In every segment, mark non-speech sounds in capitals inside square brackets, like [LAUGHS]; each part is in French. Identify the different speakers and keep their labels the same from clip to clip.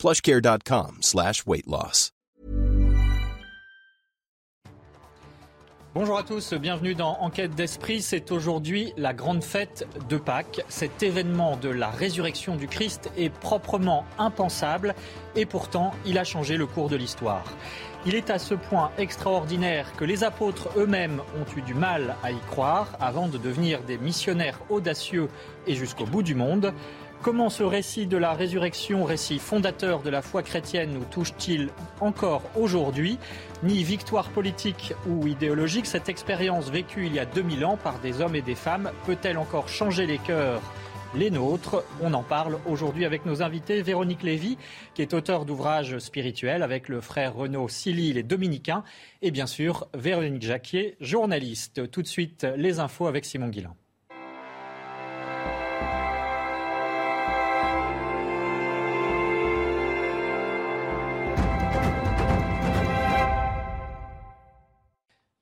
Speaker 1: plushcare.com slash.
Speaker 2: Bonjour à tous, bienvenue dans Enquête d'Esprit. C'est aujourd'hui la grande fête de Pâques. Cet événement de la résurrection du Christ est proprement impensable et pourtant il a changé le cours de l'histoire. Il est à ce point extraordinaire que les apôtres eux-mêmes ont eu du mal à y croire avant de devenir des missionnaires audacieux et jusqu'au bout du monde. Comment ce récit de la résurrection, récit fondateur de la foi chrétienne, nous touche-t-il encore aujourd'hui Ni victoire politique ou idéologique, cette expérience vécue il y a 2000 ans par des hommes et des femmes peut-elle encore changer les cœurs les nôtres? On en parle aujourd'hui avec nos invités. Véronique Lévy, qui est auteur d'ouvrages spirituels avec le frère Renaud Silly, les Dominicains. Et bien sûr, Véronique Jacquier, journaliste. Tout de suite, les infos avec Simon Guillain.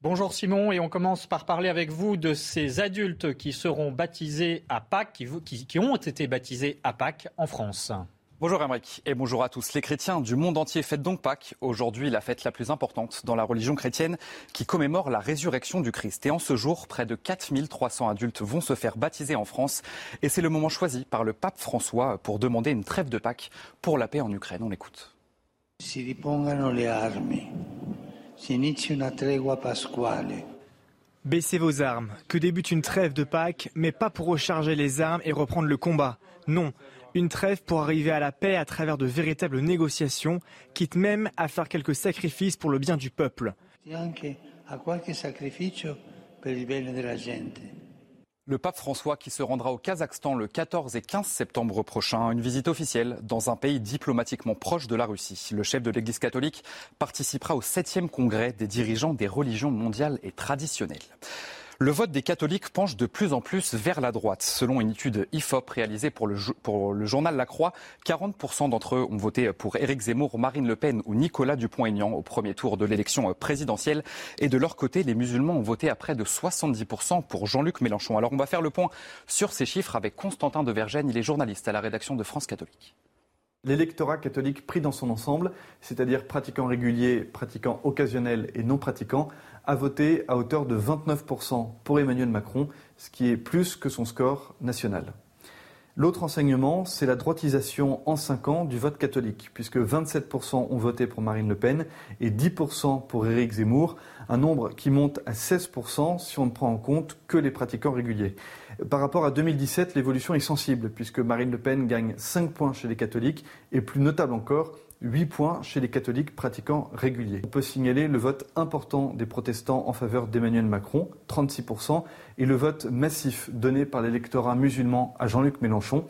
Speaker 2: Bonjour Simon, et on commence par parler avec vous de ces adultes qui seront baptisés à Pâques, qui, ont été baptisés à Pâques en France.
Speaker 3: Bonjour Emmerich et bonjour à tous. Les chrétiens du monde entier fêtent donc Pâques, aujourd'hui la fête la plus importante dans la religion chrétienne qui commémore la résurrection du Christ. Et en ce jour, près de 4300 adultes vont se faire baptiser en France et c'est le moment choisi par le pape François pour demander une trêve de Pâques pour la paix en Ukraine. On l'écoute.
Speaker 4: Si ripongano le armi.
Speaker 5: Baissez vos armes, que débute une trêve de Pâques, mais pas pour recharger les armes et reprendre le combat. Non, une trêve pour arriver à la paix à travers de véritables négociations, quitte même à faire quelques sacrifices pour le bien du peuple.
Speaker 3: Le pape François qui se rendra au Kazakhstan le 14 et 15 septembre prochain, une visite officielle dans un pays diplomatiquement proche de la Russie. Le chef de l'Église catholique participera au 7e congrès des dirigeants des religions mondiales et traditionnelles. Le vote des catholiques penche de plus en plus vers la droite. Selon une étude IFOP réalisée pour le, journal La Croix, 40% d'entre eux ont voté pour Éric Zemmour, Marine Le Pen ou Nicolas Dupont-Aignan au premier tour de l'élection présidentielle. Et de leur côté, les musulmans ont voté à près de 70% pour Jean-Luc Mélenchon. Alors on va faire le point sur ces chiffres avec Constantin de Vergène. Il est journaliste à la rédaction de France Catholique.
Speaker 6: L'électorat catholique pris dans son ensemble, c'est-à-dire pratiquants réguliers, pratiquants occasionnels et non pratiquants, a voté à hauteur de 29% pour Emmanuel Macron, ce qui est plus que son score national. L'autre enseignement, c'est la droitisation en 5 ans du vote catholique, puisque 27% ont voté pour Marine Le Pen et 10% pour Éric Zemmour, un nombre qui monte à 16% si on ne prend en compte que les pratiquants réguliers. Par rapport à 2017, l'évolution est sensible, puisque Marine Le Pen gagne 5 points chez les catholiques et plus notable encore, 8 points chez les catholiques pratiquants réguliers. On peut signaler le vote important des protestants en faveur d'Emmanuel Macron, 36%, et le vote massif donné par l'électorat musulman à Jean-Luc Mélenchon.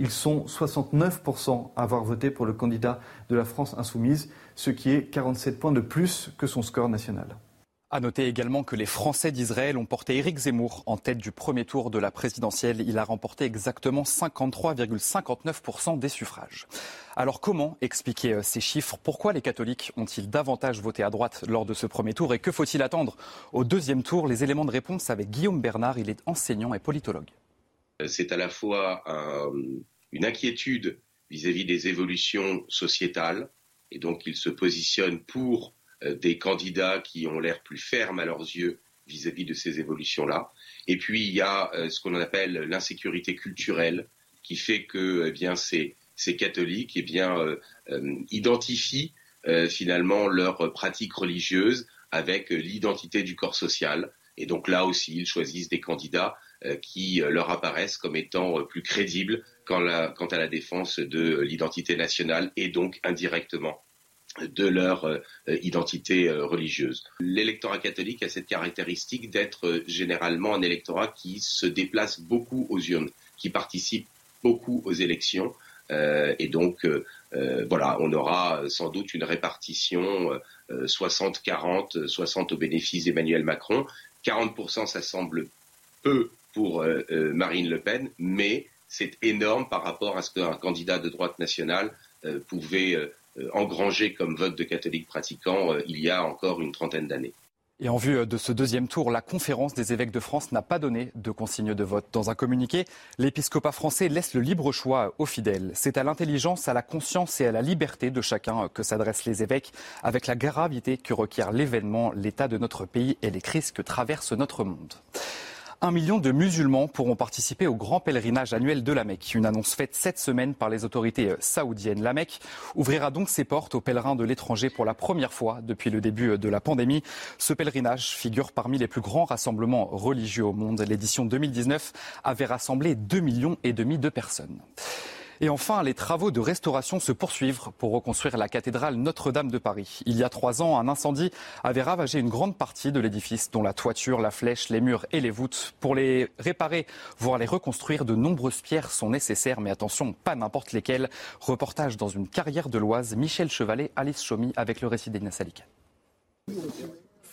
Speaker 6: Ils sont 69% à avoir voté pour le candidat de la France insoumise, ce qui est 47 points de plus que son score national.
Speaker 3: À noter également que les Français d'Israël ont porté Éric Zemmour en tête du premier tour de la présidentielle. Il a remporté exactement 53,59% des suffrages. Alors comment expliquer euh, ces chiffres? Pourquoi les catholiques ont-ils davantage voté à droite lors de ce premier tour? Et que faut-il attendre? Au deuxième tour Les éléments de réponse avec Guillaume Bernard, il est enseignant et politologue.
Speaker 7: C'est à la fois une inquiétude vis-à-vis des évolutions sociétales, et donc il se positionne pour euh, des candidats qui ont l'air plus fermes à leurs yeux vis-à-vis de ces évolutions-là. Et puis il y a euh, ce qu'on appelle l'insécurité culturelle, qui fait que eh bien ces, ces catholiques eh bien euh, identifient finalement leur pratique religieuse avec l'identité du corps social. Et donc là aussi, ils choisissent des candidats qui leur apparaissent comme étant plus crédibles quant à la défense de l'identité nationale et donc indirectement de leur euh, identité euh, religieuse. L'électorat catholique a cette caractéristique d'être euh, généralement un électorat qui se déplace beaucoup aux urnes, qui participe beaucoup aux élections et donc voilà, on aura sans doute une répartition 60-40, 60 au bénéfice d'Emmanuel Macron. 40%, ça semble peu pour Marine Le Pen, mais c'est énorme par rapport à ce qu'un candidat de droite nationale pouvait engranger comme vote de catholiques pratiquants il y a encore une trentaine d'années.
Speaker 3: Et en vue de ce deuxième tour, la conférence des évêques de France n'a pas donné de consigne de vote. Dans un communiqué, l'épiscopat français laisse le libre choix aux fidèles. C'est à l'intelligence, à la conscience et à la liberté de chacun que s'adressent les évêques, avec la gravité que requiert l'événement, l'état de notre pays et les crises que traverse notre monde. Un million de musulmans pourront participer au grand pèlerinage annuel de la Mecque. Une annonce faite cette semaine par les autorités euh, saoudiennes. La Mecque ouvrira donc ses portes aux pèlerins de l'étranger pour la première fois depuis le début euh, de la pandémie. Ce pèlerinage figure parmi les plus grands rassemblements religieux au monde. L'édition 2019 avait rassemblé 2 millions et demi de personnes. Et enfin, les travaux de restauration se poursuivent pour reconstruire la cathédrale Notre-Dame de Paris. Il y a trois ans, un incendie avait ravagé une grande partie de l'édifice, dont la toiture, la flèche, les murs et les voûtes. Pour les réparer, voire les reconstruire, de nombreuses pierres sont nécessaires, mais attention, pas n'importe lesquelles. Reportage dans une carrière de l'Oise, Michel Chevalet, Alice Chomy avec le récit d'Ignace Salik.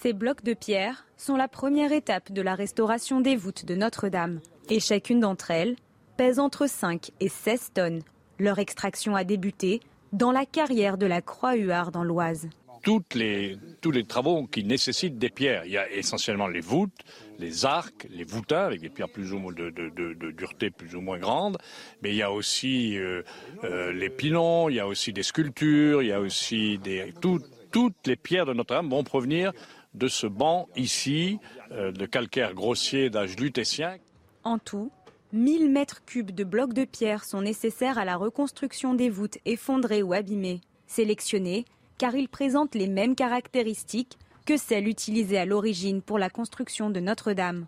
Speaker 8: Ces blocs de pierre sont la première étape de la restauration des voûtes de Notre-Dame. Et chacune d'entre elles pèsent entre 5 et 16 tonnes. Leur extraction a débuté dans la carrière de la Croix-Huard dans l'Oise.
Speaker 9: Toutes les, tous les travaux qui nécessitent des pierres. Il y a essentiellement les voûtes, les arcs, les voûtins avec des pierres plus ou moins de, de, dureté plus ou moins grande, mais il y a aussi euh, euh, les pilons, il y a aussi des sculptures, il y a aussi des toutes les pierres de Notre-Dame vont provenir de ce banc ici euh, de calcaire grossier d'âge lutétien.
Speaker 8: En tout, 1000 mètres cubes de blocs de pierre sont nécessaires à la reconstruction des voûtes effondrées ou abîmées. Sélectionnés car ils présentent les mêmes caractéristiques que celles utilisées à l'origine pour la construction de Notre-Dame.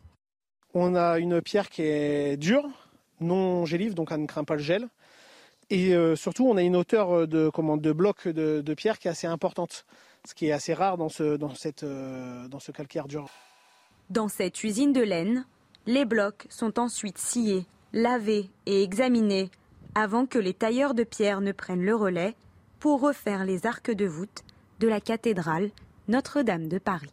Speaker 10: On a une pierre qui est dure, non gélive, donc elle ne craint pas le gel. Et euh, surtout, on a une hauteur de, de blocs de, pierre qui est assez importante, ce qui est assez rare dans ce, dans cette, euh, dans ce calcaire dur.
Speaker 8: Dans cette usine de laine, les blocs sont ensuite sciés, lavés et examinés avant que les tailleurs de pierre ne prennent le relais pour refaire les arcs de voûte de la cathédrale Notre-Dame de Paris.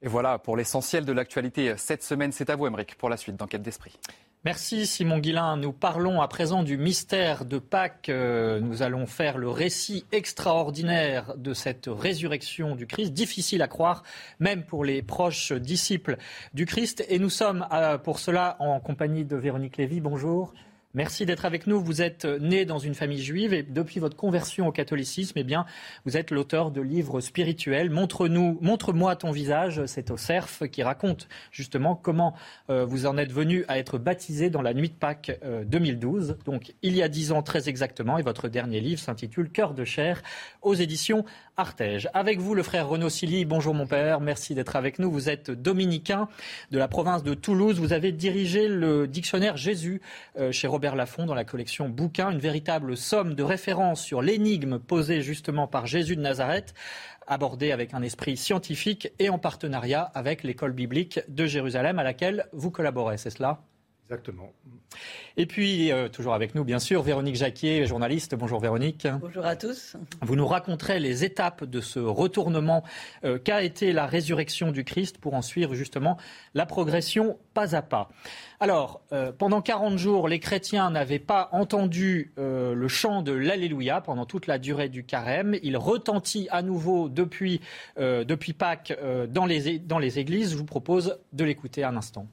Speaker 3: Et voilà pour l'essentiel de l'actualité cette semaine. C'est à vous, Emmerich, pour la suite d'Enquête d'Esprit.
Speaker 2: Merci Simon Guillain. Nous parlons à présent du mystère de Pâques. Euh, nous allons faire le récit extraordinaire de cette résurrection du Christ, difficile à croire, même pour les proches disciples du Christ. Et nous sommes euh, pour cela en compagnie de Véronique Lévy. Bonjour. Merci d'être avec nous. Vous êtes né dans une famille juive et depuis votre conversion au catholicisme, eh bien, vous êtes l'auteur de livres spirituels. Montre-nous, montre-moi ton visage. C'est au CERF qui raconte justement comment euh, vous en êtes venu à être baptisé dans la nuit de Pâques 2012. Euh, Donc, il y a dix ans très exactement. Et votre dernier livre s'intitule Cœur de chair aux éditions Artege. Avec vous, le frère Renaud Silly. Bonjour mon père. Merci d'être avec nous. Vous êtes dominicain de la province de Toulouse. Vous avez dirigé le dictionnaire Jésus euh, chez Robert Laffont dans la collection Bouquin, une véritable somme de références sur l'énigme posée justement par Jésus de Nazareth, abordée avec un esprit scientifique et en partenariat avec l'école biblique de Jérusalem à laquelle vous collaborez, c'est cela?
Speaker 11: Exactement.
Speaker 2: Et puis, euh, toujours avec nous, bien sûr, Véronique Jacquier, journaliste. Bonjour Véronique.
Speaker 12: Bonjour à tous.
Speaker 2: Vous nous raconterez les étapes de ce retournement euh, qu'a été la résurrection du Christ pour en suivre justement la progression pas à pas. Alors, euh, pendant 40 jours, les chrétiens n'avaient pas entendu le chant de l'Alléluia pendant toute la durée du carême. Il retentit à nouveau depuis, depuis Pâques dans, les, dans les églises. Je vous propose de l'écouter un instant.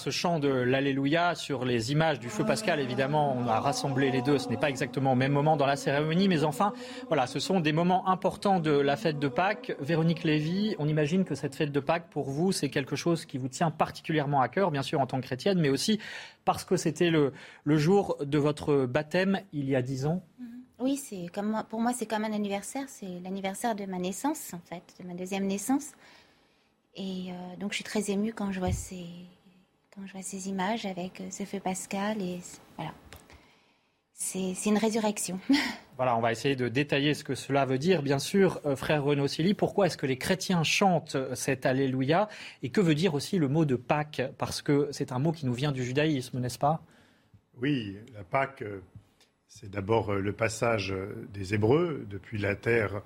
Speaker 2: Ce chant de l'Alléluia sur les images du feu pascal. Évidemment, on a rassemblé les deux. Ce n'est pas exactement au même moment dans la cérémonie, mais enfin, voilà, ce sont des moments importants de la fête de Pâques. Véronique Lévy, on imagine que cette fête de Pâques, pour vous, c'est quelque chose qui vous tient particulièrement à cœur, bien sûr en tant que chrétienne, mais aussi parce que c'était le, jour de votre baptême il y a dix ans.
Speaker 11: Mhm. Oui, c'est comme pour moi, c'est comme un anniversaire. C'est l'anniversaire de ma naissance, en fait, de ma deuxième naissance. Et euh, donc, je suis très émue quand je vois ces, quand je vois ces images avec euh, ce feu pascal. Et voilà, c'est une résurrection. [LAUGHS]
Speaker 2: Voilà, on va essayer de détailler ce que cela veut dire. Bien sûr, euh, frère Renaud Silly, pourquoi est-ce que les chrétiens chantent cet Alléluia? Et que veut dire aussi le mot de Pâques? Parce que c'est un mot qui nous vient du judaïsme, n'est-ce pas?
Speaker 12: Oui, la Pâques, c'est d'abord le passage des Hébreux depuis la terre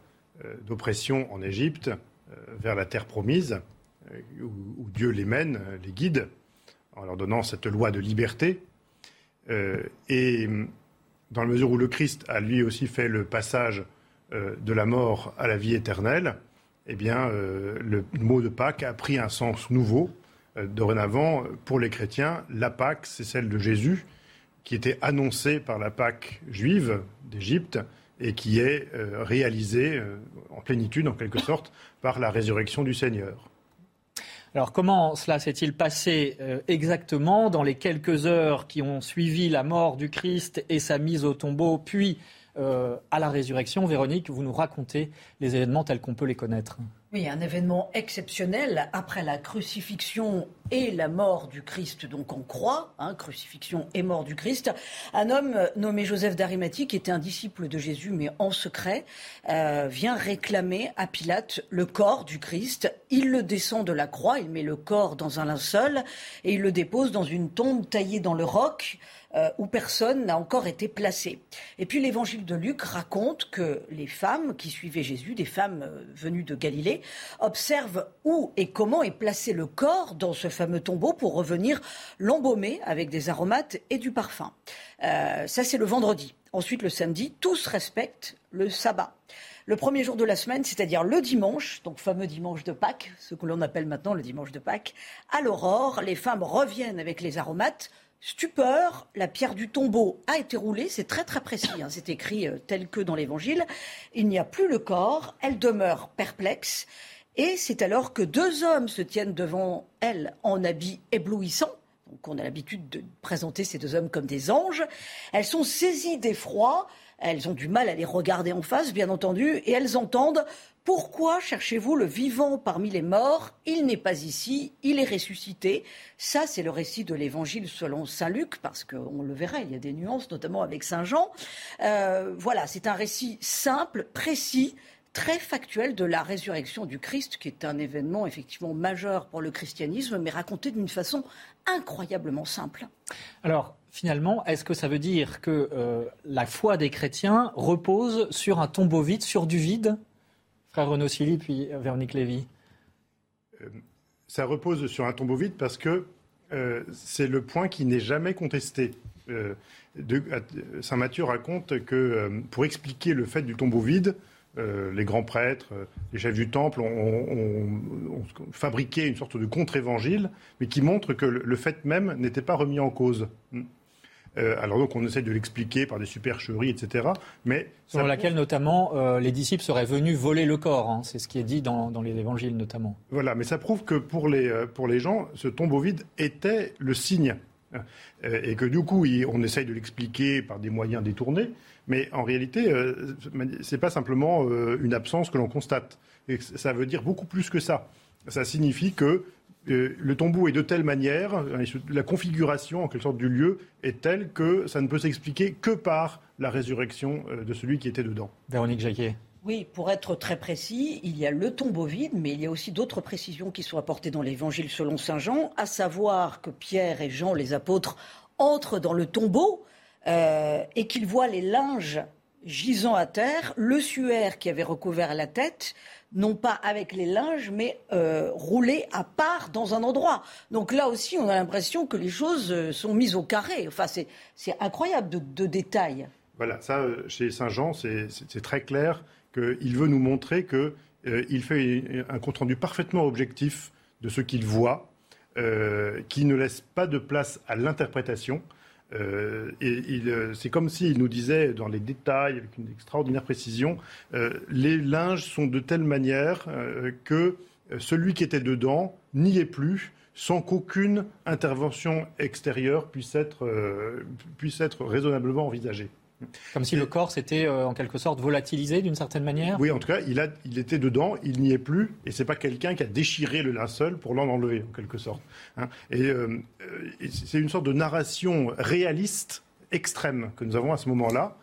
Speaker 12: d'oppression en Égypte vers la terre promise. Euh, où, Dieu les mène, les guide, en leur donnant cette loi de liberté. Euh, et dans la mesure où le Christ a lui aussi fait le passage euh, de la mort à la vie éternelle, eh bien, le mot de Pâques a pris un sens nouveau. dorénavant, pour les chrétiens, la Pâque, c'est celle de Jésus, qui était annoncée par la Pâque juive d'Égypte et qui est réalisée en plénitude, en quelque sorte, par la résurrection du Seigneur.
Speaker 2: Alors comment cela s'est-il passé euh, exactement? Dans les quelques heures qui ont suivi la mort du Christ et sa mise au tombeau, puis euh, à la résurrection Véronique, vous nous racontez les événements tels qu'on peut les connaître.
Speaker 13: Oui, un événement exceptionnel après la crucifixion et la mort du Christ, donc en croix, hein, crucifixion et mort du Christ. Un homme nommé Joseph d'Arimathie, qui était un disciple de Jésus, mais en secret, euh, vient réclamer à Pilate le corps du Christ. Il le descend de la croix, il met le corps dans un linceul et il le dépose dans une tombe taillée dans le roc. Euh, où personne n'a encore été placé. Et puis l'évangile de Luc raconte que les femmes qui suivaient Jésus, des femmes euh, venues de Galilée, observent où et comment est placé le corps dans ce fameux tombeau pour revenir l'embaumer avec des aromates et du parfum. Euh, ça, c'est le vendredi. Ensuite, le samedi, tous respectent le sabbat. Le premier jour de la semaine, c'est-à-dire le dimanche, donc fameux dimanche de Pâques, ce que l'on appelle maintenant le dimanche de Pâques, à l'aurore, les femmes reviennent avec les aromates, Stupeur, la pierre du tombeau a été roulée, c'est très très précis, hein. c'est écrit euh, tel que dans l'évangile. Il n'y a plus le corps, elle demeure perplexe, et c'est alors que deux hommes se tiennent devant elle en habits éblouissants. Donc on a l'habitude de présenter ces deux hommes comme des anges. Elles sont saisies d'effroi, elles ont du mal à les regarder en face, bien entendu, et elles entendent pourquoi cherchez-vous le vivant parmi les morts? Il n'est pas ici, il est ressuscité. Ça, c'est le récit de l'évangile selon Saint Luc, parce qu'on le verra, il y a des nuances, notamment avec Saint Jean. Euh, voilà, c'est un récit simple, précis, très factuel de la résurrection du Christ, qui est un événement effectivement majeur pour le christianisme, mais raconté d'une façon incroyablement simple.
Speaker 2: Alors, finalement, est-ce que ça veut dire que euh, la foi des chrétiens repose sur un tombeau vide, sur du vide? Frère Renaud Silly, puis Véronique Lévy.
Speaker 12: Euh, ça repose sur un tombeau vide parce que euh, c'est le point qui n'est jamais contesté. Euh, Saint Matthieu raconte que pour expliquer le fait du tombeau vide, les grands prêtres, les chefs du temple ont, fabriqué une sorte de contre-évangile, mais qui montre que le fait même n'était pas remis en cause. Euh, alors donc on essaie de l'expliquer par des supercheries, etc. Mais
Speaker 2: Selon laquelle notamment euh, les disciples seraient venus voler le corps, hein. c'est ce qui est dit dans, les évangiles notamment.
Speaker 12: Voilà, mais ça prouve que pour les, euh, pour les gens, ce tombeau vide était le signe. Et que du coup, on essaye de l'expliquer par des moyens détournés, mais en réalité, ce n'est pas simplement une absence que l'on constate. Et ça veut dire beaucoup plus que ça. Ça signifie que euh, le tombeau est de telle manière, euh, la configuration en quelque sorte du lieu est telle que ça ne peut s'expliquer que par la résurrection euh, de celui qui était dedans.
Speaker 2: Véronique Jacquet.
Speaker 13: Oui, pour être très précis, il y a le tombeau vide, mais il y a aussi d'autres précisions qui sont apportées dans l'évangile selon Saint Jean, à savoir que Pierre et Jean, les apôtres, entrent dans le tombeau et qu'ils voient les linges gisant à terre, le suaire qui avait recouvert la tête, non pas avec les linges, mais euh, roulés à part dans un endroit. Donc là aussi, on a l'impression que les choses euh, sont mises au carré. Enfin, c'est incroyable de, détails.
Speaker 12: Voilà, ça, euh, chez Saint-Jean, c'est très clair qu'il veut nous montrer qu'il il fait un compte-rendu parfaitement objectif de ce qu'il voit. qui ne laisse pas de place à l'interprétation. Et c'est comme s'il nous disait dans les détails, avec une extraordinaire précision, les linges sont de telle manière que celui qui était dedans n'y est plus sans qu'aucune intervention extérieure puisse être, euh, puisse être raisonnablement envisagée.
Speaker 2: Comme si le corps s'était euh, en quelque sorte volatilisé d'une certaine manière
Speaker 12: Oui, en tout cas, il, a, il était dedans, il n'y est plus, et c'est pas quelqu'un qui a déchiré le linceul pour l'en enlever, en quelque sorte. Hein. Euh, et, c'est une sorte de narration réaliste extrême que nous avons à ce moment-là,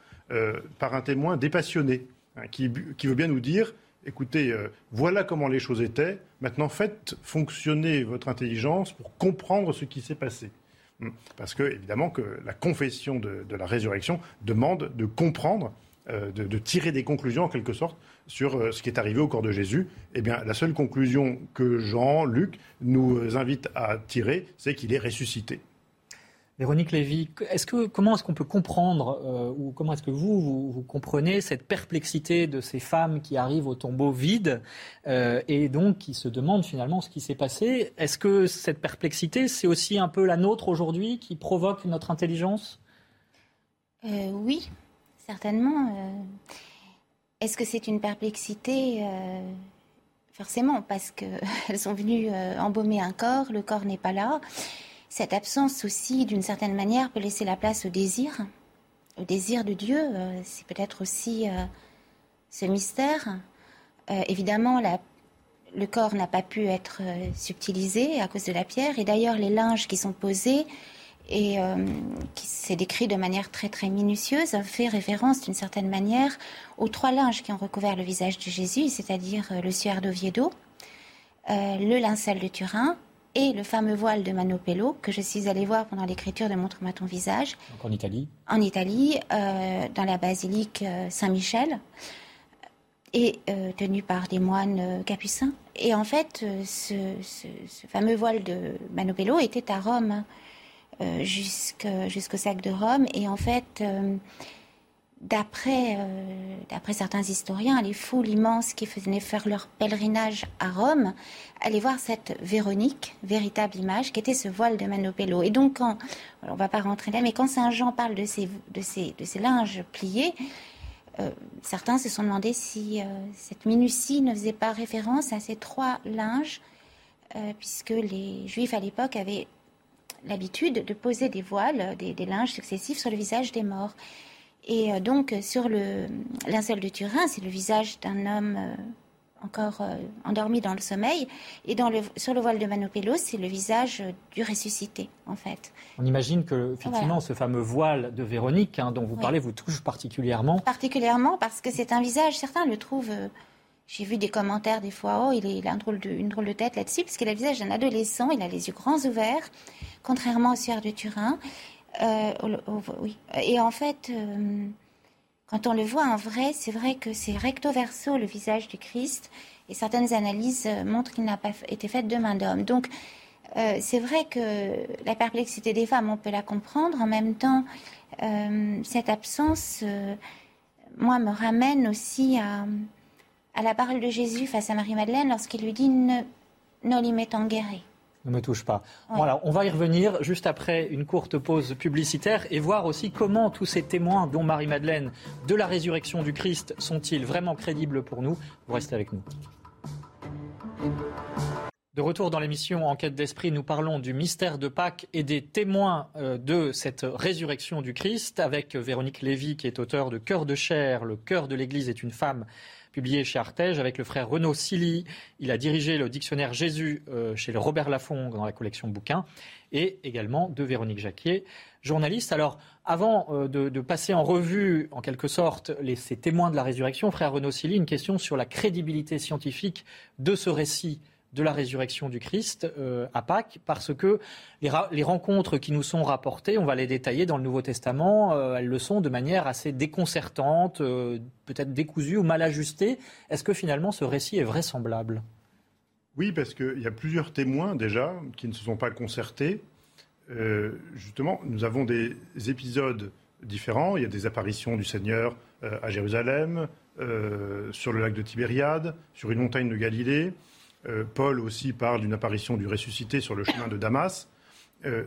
Speaker 12: par un témoin dépassionné, hein, qui, qui veut bien nous dire écoutez, euh, voilà comment les choses étaient, maintenant faites fonctionner votre intelligence pour comprendre ce qui s'est passé. Parce que, évidemment, que la confession de, la résurrection demande de comprendre, euh, de, tirer des conclusions, en quelque sorte, sur euh, ce qui est arrivé au corps de Jésus. Eh bien, la seule conclusion que Jean, Luc, nous invite à tirer, c'est qu'il est ressuscité.
Speaker 2: Véronique Lévy, comment est-ce qu'on peut comprendre, euh, ou comment est-ce que vous, vous, comprenez cette perplexité de ces femmes qui arrivent au tombeau vide euh, et donc qui se demandent finalement ce qui s'est passé? Est-ce que cette perplexité, c'est aussi un peu la nôtre aujourd'hui qui provoque notre intelligence?
Speaker 11: Euh, Oui, certainement. Est-ce que c'est une perplexité? Forcément, parce qu'elles [LAUGHS] sont venues embaumer un corps, le corps n'est pas là cette absence aussi, d'une certaine manière, peut laisser la place au désir, au désir de Dieu. Euh, c'est peut-être aussi euh, ce mystère. Euh, évidemment, le corps n'a pas pu être subtilisé à cause de la pierre. Et d'ailleurs, les linges qui sont posés et qui s'est décrit de manière très très minutieuse, fait référence d'une certaine manière aux trois linges qui ont recouvert le visage de Jésus, c'est-à-dire le suaire d'Oviedo, le linceul de Turin et le fameux voile de Manopello que je suis allée voir pendant l'écriture de Montre-moi ton visage.
Speaker 2: Donc en Italie
Speaker 11: En Italie, euh, dans la basilique euh, Saint-Michel, et euh, tenu par des moines capucins. Et en fait, ce, fameux voile de Manopello était à Rome, jusqu'au sac de Rome. Et en fait, D'après, euh, d'après certains historiens, les foules immenses qui venaient faire leur pèlerinage à Rome allaient voir cette Véronique, véritable image, qui était ce voile de Manopello. Et donc, quand, on ne va pas rentrer là, mais quand Saint Jean parle de ces linges pliés, euh, certains se sont demandé si euh, cette minutie ne faisait pas référence à ces trois linges, puisque les Juifs à l'époque avaient l'habitude de poser des voiles, des, des linges successifs sur le visage des morts. Et euh, donc, sur le linceul de Turin, c'est le visage d'un homme euh, encore euh, endormi dans le sommeil. Et dans le, sur le voile de Manopello, c'est le visage du ressuscité, en fait.
Speaker 2: On imagine que, effectivement, ce fameux voile de Véronique, hein, dont vous parlez, vous touche particulièrement.
Speaker 11: Particulièrement parce que c'est un visage, certains le trouvent. j'ai vu des commentaires des fois, oh, il, a un drôle de, une drôle de tête là-dessus, parce qu'il a le visage d'un adolescent, il a les yeux grands ouverts, contrairement au suaire de Turin. Euh, oui. Et en fait, euh, quand on le voit en vrai, c'est vrai que c'est recto verso le visage du Christ. Et certaines analyses euh, montrent qu'il n'a pas été fait de main d'homme. Donc, c'est vrai que la perplexité des femmes, on peut la comprendre. En même temps, cette absence, moi, me ramène aussi à, la parole de Jésus face à Marie-Madeleine lorsqu'il lui dit ne, ne en guéri
Speaker 2: ne me touche pas. Voilà, on va y revenir juste après une courte pause publicitaire et voir aussi comment tous ces témoins, dont Marie-Madeleine, de la résurrection du Christ, sont-ils vraiment crédibles pour nous Vous restez avec nous. De retour dans l'émission Enquête d'esprit, nous parlons du mystère de Pâques et des témoins euh, de cette résurrection du Christ avec Véronique Lévy qui est auteur de Cœur de chair, le cœur de l'Église est une femme publié chez Artege avec le frère Renaud Silly. Il a dirigé le dictionnaire Jésus euh, chez le Robert Laffont dans la collection bouquins et également de Véronique Jacquier, journaliste. Alors, avant euh, de, passer en revue, en quelque sorte, ces témoins de la résurrection, frère Renaud Silly, une question sur la crédibilité scientifique de ce récit de la résurrection du Christ euh, à Pâques, parce que les, rencontres qui nous sont rapportées, on va les détailler dans le Nouveau Testament, euh, elles le sont de manière assez déconcertante, euh, peut-être décousue ou mal ajustée. Est-ce que finalement ce récit est vraisemblable?
Speaker 12: Oui, parce qu'il y a plusieurs témoins déjà qui ne se sont pas concertés. justement, nous avons des épisodes différents. Il y a des apparitions du Seigneur à Jérusalem, sur le lac de Tibériade, sur une montagne de Galilée. Paul aussi parle d'une apparition du ressuscité sur le chemin de Damas.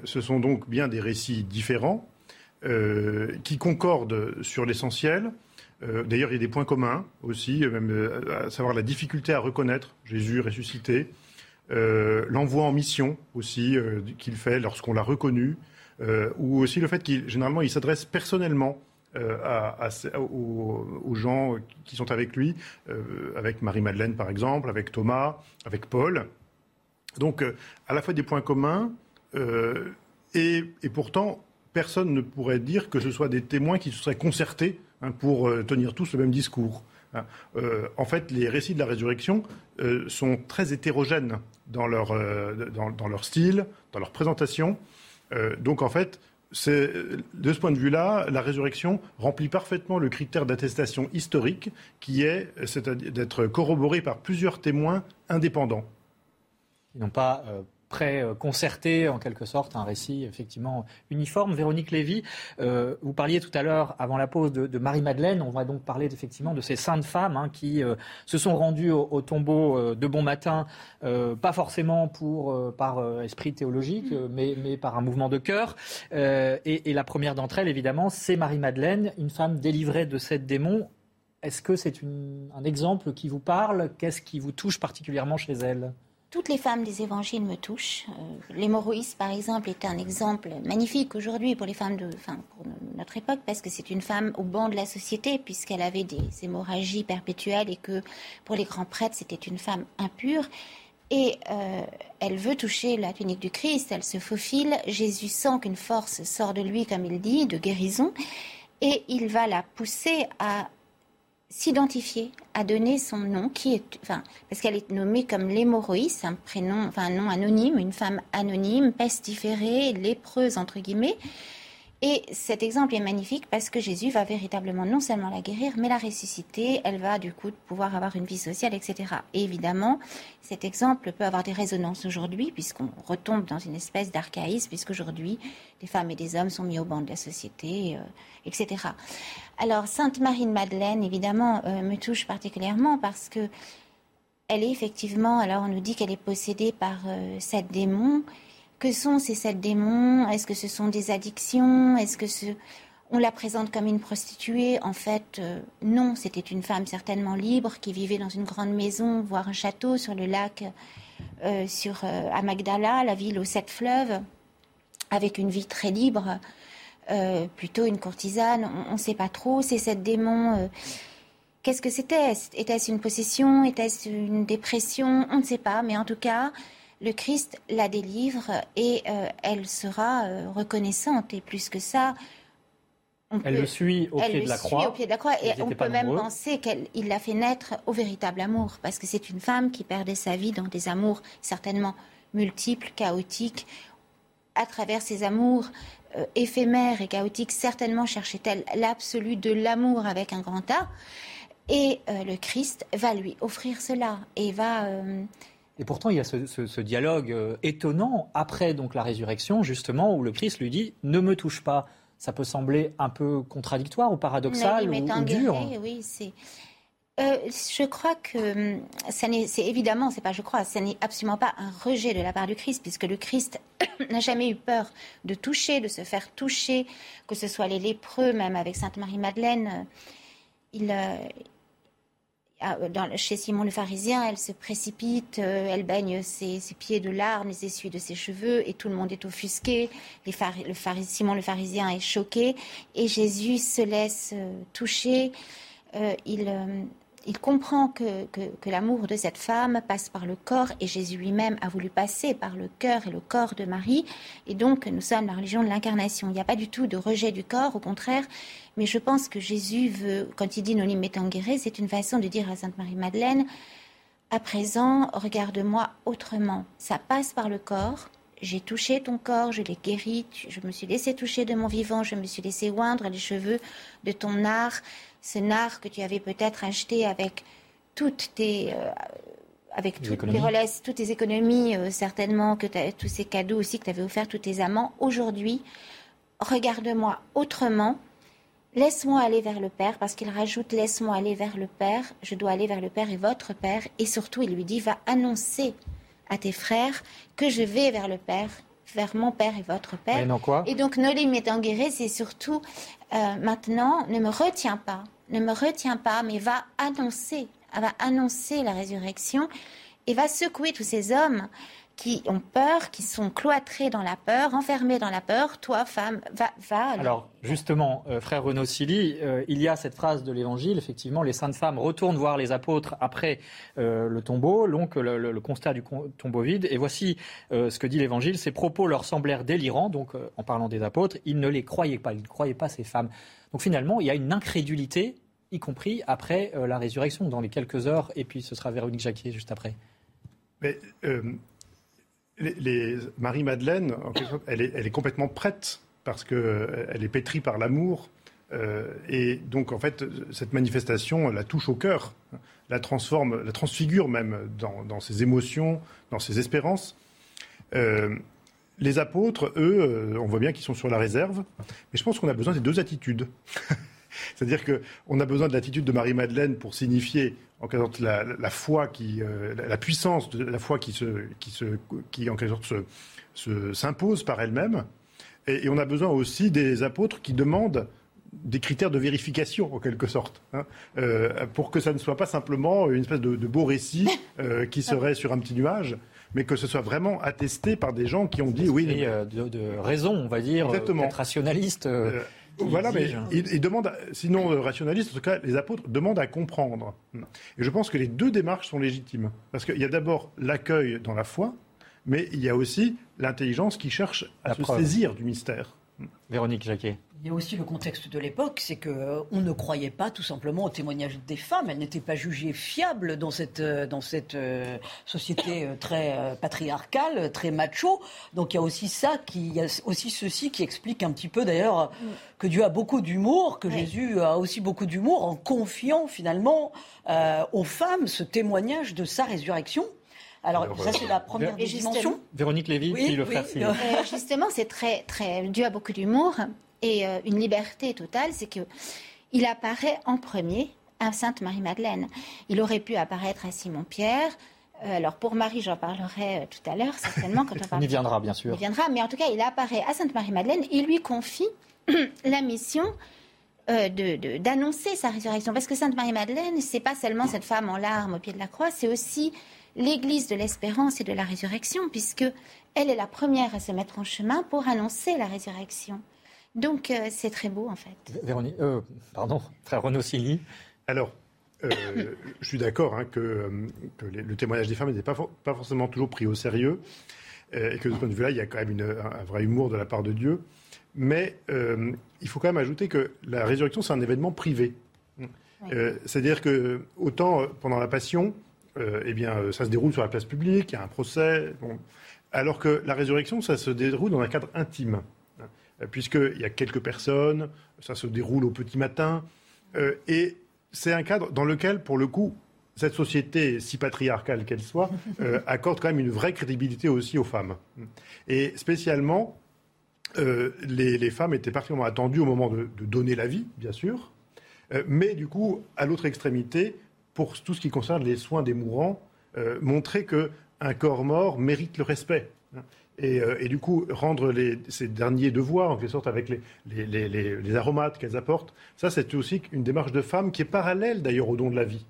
Speaker 12: ce sont donc bien des récits différents qui concordent sur l'essentiel. D'ailleurs, il y a des points communs aussi, même à savoir la difficulté à reconnaître Jésus ressuscité, l'envoi en mission aussi qu'il fait lorsqu'on l'a reconnu, ou aussi le fait qu'il généralement il s'adresse personnellement euh, aux, gens qui sont avec lui, euh, avec Marie-Madeleine par exemple, avec Thomas, avec Paul. Donc euh, à la fois des points communs et, pourtant personne ne pourrait dire que ce soit des témoins qui se seraient concertés hein, pour tenir tous le même discours. Hein. en fait, les récits de la résurrection sont très hétérogènes dans leur, dans leur, style, dans leur présentation. donc en fait, de ce point de vue-là, la résurrection remplit parfaitement le critère d'attestation historique qui est, d'être corroboré par plusieurs témoins indépendants.
Speaker 2: Pré-concerté, en quelque sorte, un récit effectivement uniforme. Véronique Lévy, euh, vous parliez tout à l'heure, avant la pause, de, Marie-Madeleine. On va donc parler effectivement de ces saintes femmes hein, qui euh, se sont rendues au, tombeau euh, de bon matin, pas forcément pour, par esprit théologique, mm. mais, mais, par un mouvement de cœur. Et, et, la première d'entre elles, évidemment, c'est Marie-Madeleine, une femme délivrée de sept démons. Est-ce que c'est un exemple qui vous parle? Qu'est-ce qui vous touche particulièrement chez elle?
Speaker 11: Toutes les femmes des évangiles me touchent. Euh, par exemple, est un exemple magnifique aujourd'hui pour les femmes de, enfin, pour notre époque, parce que c'est une femme au banc de la société, puisqu'elle avait des hémorragies perpétuelles et que pour les grands prêtres, c'était une femme impure. Et euh, elle veut toucher la tunique du Christ, elle se faufile. Jésus sent qu'une force sort de lui, comme il dit, de guérison, et il va la pousser à s'identifier, à donner son nom, qui est, enfin, parce qu'elle est nommée comme l'hémorroïs, un prénom, enfin un nom anonyme, une femme anonyme, pestiférée, lépreuse entre guillemets. Et cet exemple est magnifique parce que Jésus va véritablement non seulement la guérir, mais la ressusciter. Elle va du coup pouvoir avoir une vie sociale, etc. Et évidemment, cet exemple peut avoir des résonances aujourd'hui, puisqu'on retombe dans une espèce d'archaïsme, puisqu'aujourd'hui, des femmes et des hommes sont mis au banc de la société, euh, etc. Alors, Sainte Marie de Madeleine, évidemment, euh, me touche particulièrement parce que elle est effectivement, alors on nous dit qu'elle est possédée par euh, sept démons. Que sont ces sept démons? Est-ce que ce sont des addictions? Est-ce que ce... on la présente comme une prostituée? En fait, euh, non, c'était une femme certainement libre qui vivait dans une grande maison, voire un château sur le lac, sur, à Magdala, la ville aux sept fleuves, avec une vie très libre. Euh, plutôt une courtisane, on ne sait pas trop. Ces sept démons, euh, qu'est-ce que c'était? Était-ce une possession? Était-ce une dépression? On ne sait pas, mais en tout cas, le Christ la délivre et euh, elle sera reconnaissante. Et plus que ça,
Speaker 2: on elle le suit au pied de la croix.
Speaker 11: au pied de la croix. Et on peut même penser qu'il l'a fait naître au véritable amour, parce que c'est une femme qui perdait sa vie dans des amours certainement multiples, chaotiques. À travers ces amours, euh, éphémère et chaotique, certainement cherchait-elle l'absolu de l'amour avec un grand A. Et euh, le Christ va lui offrir cela et va. Euh,
Speaker 2: et pourtant, il y a ce, dialogue étonnant après donc la résurrection, justement, où le Christ lui dit Ne me touche pas. Ça peut sembler un peu contradictoire ou paradoxal ou, ou dur.
Speaker 11: Oui, c'est. Euh, je crois que hum, ça n'est, c'est évidemment, c'est pas je crois, ça n'est absolument pas un rejet de la part du Christ, puisque le Christ [COUGHS] n'a jamais eu peur de toucher, de se faire toucher, que ce soit les lépreux, même avec Sainte Marie-Madeleine. Euh, il, euh, chez Simon le pharisien, elle se précipite, elle baigne ses, pieds de larmes, les essuie de ses cheveux, et tout le monde est offusqué. Simon le pharisien est choqué, et Jésus se laisse toucher. il, il comprend que, l'amour de cette femme passe par le corps et Jésus lui-même a voulu passer par le cœur et le corps de Marie. Et donc, nous sommes la religion de l'incarnation. Il n'y a pas du tout de rejet du corps, au contraire. Mais je pense que Jésus veut, quand il dit Nonim metangere, c'est une façon de dire à Sainte Marie-Madeleine, à présent, regarde-moi autrement. Ça passe par le corps. J'ai touché ton corps, je l'ai guéri, je me suis laissé toucher de mon vivant, je me suis laissé oindre les cheveux de ton art ce nard que tu avais peut-être acheté avec toutes tes euh, avec toutes tes relais, toutes tes économies, euh, certainement que tous ces cadeaux aussi que tu avais offert tous tes amants. Aujourd'hui, regarde-moi autrement. Laisse-moi aller vers le Père, parce qu'il rajoute Laisse-moi aller vers le Père, je dois aller vers le Père et votre Père. Et surtout, il lui dit Va annoncer à tes frères que je vais vers le Père, vers mon Père et votre Père.
Speaker 2: Et, non quoi?
Speaker 11: Et donc, Nolim étant guéri, c'est surtout euh, maintenant, ne me retiens pas, ne me retiens pas, mais va annoncer, va annoncer la résurrection et va secouer tous ces hommes qui ont peur, qui sont cloîtrés dans la peur, enfermés dans la peur. Toi, femme, va. va
Speaker 2: Alors, justement, euh, frère Renaud Silly, euh, il y a cette phrase de l'Évangile, effectivement, les saintes femmes retournent voir les apôtres après euh, le tombeau, donc le, constat du tombeau vide. Et voici ce que dit l'Évangile ces propos leur semblèrent délirants, donc en parlant des apôtres, ils ne les croyaient pas, ils ne croyaient pas ces femmes. Donc finalement, il y a une incrédulité, y compris après la résurrection, dans les quelques heures, et puis ce sera Véronique Jacquier juste après.
Speaker 12: Mais Marie-Madeleine, elle est, elle est, complètement prête parce qu'elle euh, est pétrie par l'amour. Euh, et donc, en fait, cette manifestation la touche au cœur, la transforme, la transfigure même dans, ses émotions, dans ses espérances. Euh, les apôtres, eux, on voit bien qu'ils sont sur la réserve, mais je pense qu'on a besoin des deux attitudes. [LAUGHS] C'est-à-dire qu'on a besoin de l'attitude de Marie-Madeleine pour signifier en quelque sorte la, foi qui, euh, la puissance de la foi qui, se, qui, se, qui en quelque sorte s'impose par elle-même. Et, on a besoin aussi des apôtres qui demandent des critères de vérification, en quelque sorte, hein, euh, pour que ça ne soit pas simplement une espèce de, beau récit [LAUGHS] euh, qui serait sur un petit nuage, mais que ce soit vraiment attesté par des gens qui ont dit oui.
Speaker 2: De, de raison, on va dire,
Speaker 12: Exactement.
Speaker 2: rationaliste.
Speaker 12: Voilà, mais il, demande, sinon euh, rationaliste, en tout cas, les apôtres demandent à comprendre. Et je pense que les deux démarches sont légitimes. Parce qu'il y a d'abord l'accueil dans la foi, mais il y a aussi l'intelligence qui cherche à se saisir du mystère.
Speaker 2: Véronique Jacquet.
Speaker 13: Il y a aussi le contexte de l'époque, c'est qu'on euh, ne croyait pas tout simplement au témoignage des femmes. Elles n'étaient pas jugées fiables dans cette, euh, dans cette euh, société très patriarcale, très macho. Donc il y a aussi ça, qui, il y a aussi ceci qui explique un petit peu d'ailleurs que Dieu a beaucoup d'humour, que Jésus a aussi beaucoup d'humour en confiant finalement aux femmes ce témoignage de sa résurrection. Alors, ça, c'est la première dimension.
Speaker 2: Véronique Lévy, puis le frère
Speaker 11: Justement, c'est très, très. Dieu a beaucoup d'humour et euh, une liberté totale, c'est que il apparaît en premier à Sainte Marie-Madeleine. Il aurait pu apparaître à Simon-Pierre. Euh, alors pour Marie, j'en parlerai euh, tout à l'heure, certainement, quand on [LAUGHS]
Speaker 2: On y viendra, bien sûr.
Speaker 11: Il viendra, mais en tout cas, il apparaît à Sainte Marie-Madeleine. Il lui confie [CLEARS THROAT] la mission d'annoncer sa résurrection. Parce que Sainte Marie-Madeleine, c'est pas seulement cette femme en larmes au pied de la croix, c'est aussi l'Église de l'espérance et de la résurrection, puisque elle est la première à se mettre en chemin pour annoncer la résurrection. Donc euh, c'est très beau en fait.
Speaker 2: Véronique, euh, pardon, [LAUGHS] frère Renaud Silly.
Speaker 12: Alors, euh, [COUGHS] je suis d'accord hein, que, le témoignage des femmes n'était pas, pas, forcément toujours pris au sérieux, et que de ce point de vue-là, il y a quand même un, vrai humour de la part de Dieu. Mais il faut quand même ajouter que la résurrection, c'est un événement privé. C'est-à-dire que autant pendant la Passion, eh bien, ça se déroule sur la place publique, il y a un procès, alors que la résurrection, ça se déroule dans un cadre intime. Euh, puisqu'il y a quelques personnes, ça se déroule au petit matin, euh, et c'est un cadre dans lequel, pour le coup, cette société, si patriarcale qu'elle soit, [LAUGHS] euh, accorde quand même une vraie crédibilité aussi aux femmes. Et spécialement, les, femmes étaient particulièrement attendues au moment de, donner la vie, bien sûr, mais du coup, à l'autre extrémité, pour tout ce qui concerne les soins des mourants, montrer qu'un corps mort mérite le respect. Euh, et, du coup, rendre ces derniers devoirs, en quelque sorte, avec les, aromates qu'elles apportent, ça, c'est aussi une démarche de femme qui est parallèle, d'ailleurs, au don de la vie.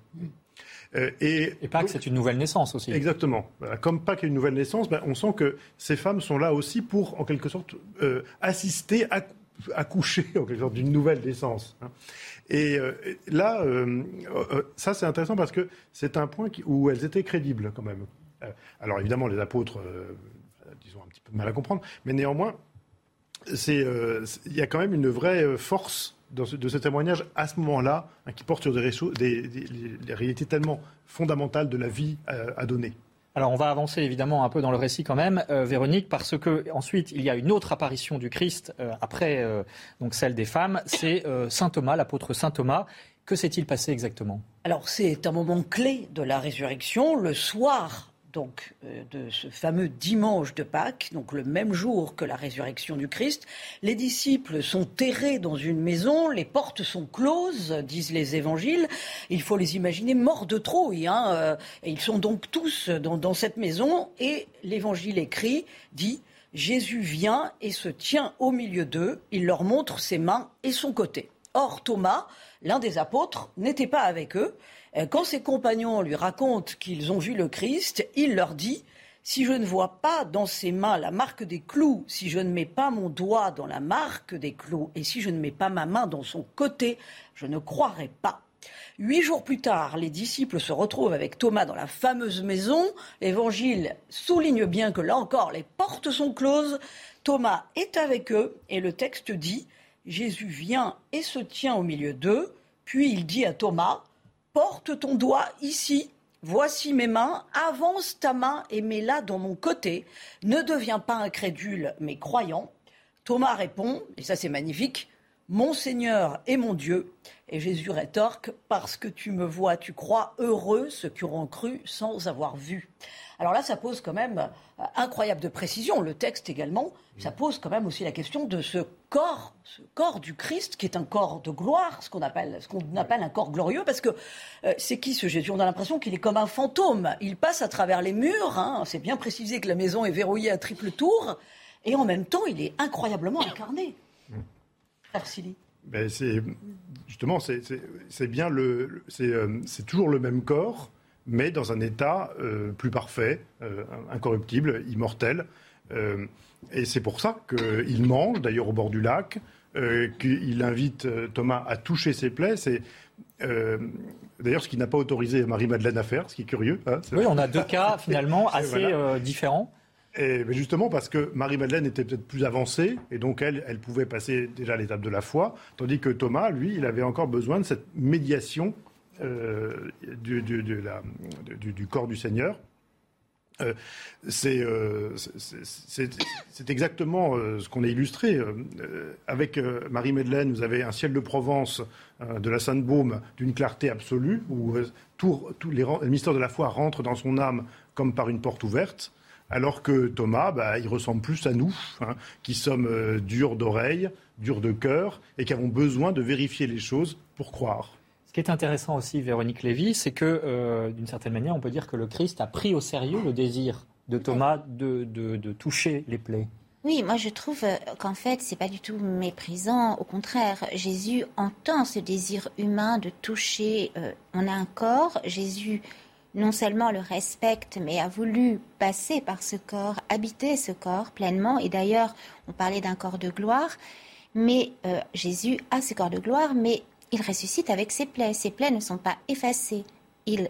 Speaker 2: Euh, et, et Pâques, c'est une nouvelle naissance aussi.
Speaker 12: Exactement. Comme Pâques est une nouvelle naissance, ben, on sent que ces femmes sont là aussi pour, en quelque sorte, euh, assister, à, accoucher, [LAUGHS] en quelque sorte, d'une nouvelle naissance. Hein. Et là, ça, c'est intéressant parce que c'est un point où elles étaient crédibles, quand même. alors, évidemment, les apôtres mal à comprendre. Mais néanmoins, euh, il y a quand même une vraie euh, force de ce témoignage à ce moment-là, hein, qui porte sur des, réalités tellement fondamentales de la vie euh, à, donner.
Speaker 2: Alors on va avancer évidemment un peu dans le récit quand même, Véronique, parce que ensuite il y a une autre apparition du Christ après donc celle des femmes, c'est saint Thomas, l'apôtre saint Thomas. Que s'est-il passé exactement?
Speaker 13: Alors c'est un moment clé de la résurrection, le soir donc euh, de ce fameux dimanche de Pâques, donc le même jour que la résurrection du Christ. Les disciples sont terrés dans une maison, les portes sont closes, disent les évangiles. Il faut les imaginer morts de trouille. Hein, euh, et ils sont donc tous dans, dans cette maison et l'évangile écrit dit Jésus vient et se tient au milieu d'eux, il leur montre ses mains et son côté. Or Thomas, l'un des apôtres, n'était pas avec eux. Euh, quand ses compagnons lui racontent qu'ils ont vu le Christ, il leur dit si je ne vois pas dans ses mains la marque des clous, si je ne mets pas mon doigt dans la marque des clous, et si je ne mets pas ma main dans son côté, je ne croirai pas. Huit jours plus tard, les disciples se retrouvent avec Thomas dans la fameuse maison. L'évangile souligne bien que là encore, les portes sont closes. Thomas est avec eux et le texte dit Jésus vient et se tient au milieu d'eux. Puis il dit à Thomas Porte ton doigt ici, voici mes mains, avance ta main et mets-la dans mon côté. Ne deviens pas incrédule, mais croyant. Thomas répond, et ça c'est magnifique, Mon Seigneur et mon Dieu. Et Jésus rétorque, parce que tu me vois, tu crois, heureux ceux qui auront cru sans avoir vu. Alors là, ça pose quand même euh, incroyable de précision. Le texte également, ça pose quand même aussi la question de ce corps, ce corps du Christ, qui est un corps de gloire, ce qu'on appelle, ce qu'on appelle un corps glorieux, parce que euh, c'est qui ce Jésus? On a l'impression qu'il est comme un fantôme. Il passe à travers les murs. Hein. C'est bien précisé que la maison est verrouillée à triple tour, et en même temps, il est incroyablement incarné.
Speaker 12: Ben c'est justement, c'est bien le, euh, c'est toujours le même corps mais dans un état euh, plus parfait, euh, incorruptible, immortel. Euh, et c'est pour ça qu'il mange, d'ailleurs au bord du lac, qu'il invite Thomas à toucher ses plaies. C'est d'ailleurs ce qu'il n'a pas autorisé Marie-Madeleine à faire, ce qui est curieux.
Speaker 2: Hein, oui, on a deux cas finalement [LAUGHS] assez différents.
Speaker 12: Justement parce que Marie-Madeleine était peut-être plus avancée, et donc elle, elle pouvait passer déjà l'étape de la foi, tandis que Thomas, lui, il avait encore besoin de cette médiation euh, du, corps du Seigneur. Euh, euh, c'est exactement ce qu'on a illustré. avec Marie-Madeleine, vous avez un ciel de Provence de la Sainte-Baume d'une clarté absolue, où le mystère de la foi rentre dans son âme comme par une porte ouverte. Alors que Thomas, bah, il ressemble plus à nous, hein, qui sommes durs d'oreille, durs de cœur, et qui avons besoin de vérifier les choses pour croire.
Speaker 2: Ce qui est intéressant aussi, Véronique Lévy, c'est que, euh, d'une certaine manière, on peut dire que le Christ a pris au sérieux le désir de Thomas de, de, toucher les plaies.
Speaker 11: Oui, moi je trouve euh, qu'en fait, c'est pas du tout méprisant. Au contraire, Jésus entend ce désir humain de toucher. Euh, on a un corps. Jésus non seulement le respecte, mais a voulu passer par ce corps, habiter ce corps pleinement. Et d'ailleurs, on parlait d'un corps de gloire. Mais Jésus a ce corps de gloire, mais il ressuscite avec ses plaies. Ses plaies ne sont pas effacées. Il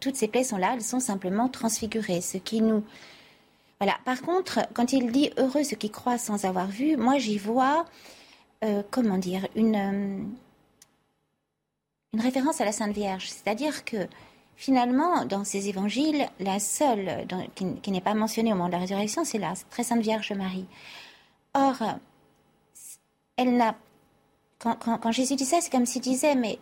Speaker 11: Toutes ces plaies sont là, elles sont simplement transfigurées. Ce qui nous. Voilà. Par contre, quand il dit heureux ceux qui croient sans avoir vu, moi j'y vois, euh, comment dire, une, euh, une référence à la Sainte Vierge. C'est-à-dire que finalement, dans ces évangiles, la seule qui, qui n'est pas mentionnée au moment de la résurrection, c'est la très Sainte Vierge Marie. Or, elle n'a quand, Jésus dit ça, c'est comme s'il disait, mais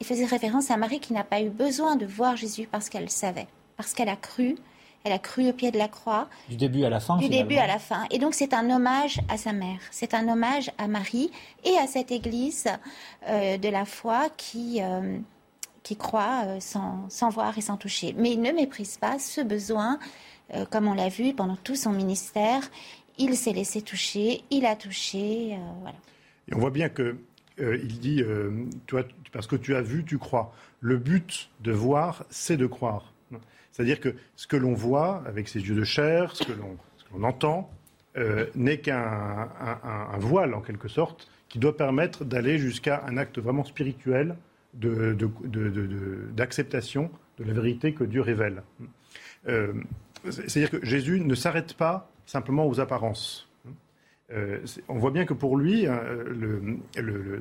Speaker 11: il faisait référence à Marie qui n'a pas eu besoin de voir Jésus parce qu'elle savait, parce qu'elle a cru, elle a cru au pied de la croix.
Speaker 2: Du début à la fin.
Speaker 11: Du début à la fin. Et donc c'est un hommage à sa mère, c'est un hommage à Marie et à cette Église euh, de la foi qui euh, qui croit euh, sans, voir et sans toucher. Mais il ne méprise pas ce besoin, comme on l'a vu pendant tout son ministère. Il s'est laissé toucher, il a touché, voilà.
Speaker 12: Et on voit bien que euh, il dit, euh, toi, parce que tu as vu, tu crois. Le but de voir, c'est de croire. C'est-à-dire que ce que l'on voit avec ses yeux de chair, ce que l'on entend, euh, n'est qu'un voile, en quelque sorte, qui doit permettre d'aller jusqu'à un acte vraiment spirituel d'acceptation de, de, la vérité que Dieu révèle. C'est-à-dire que Jésus ne s'arrête pas simplement aux apparences. Euh, on voit bien que pour lui, hein,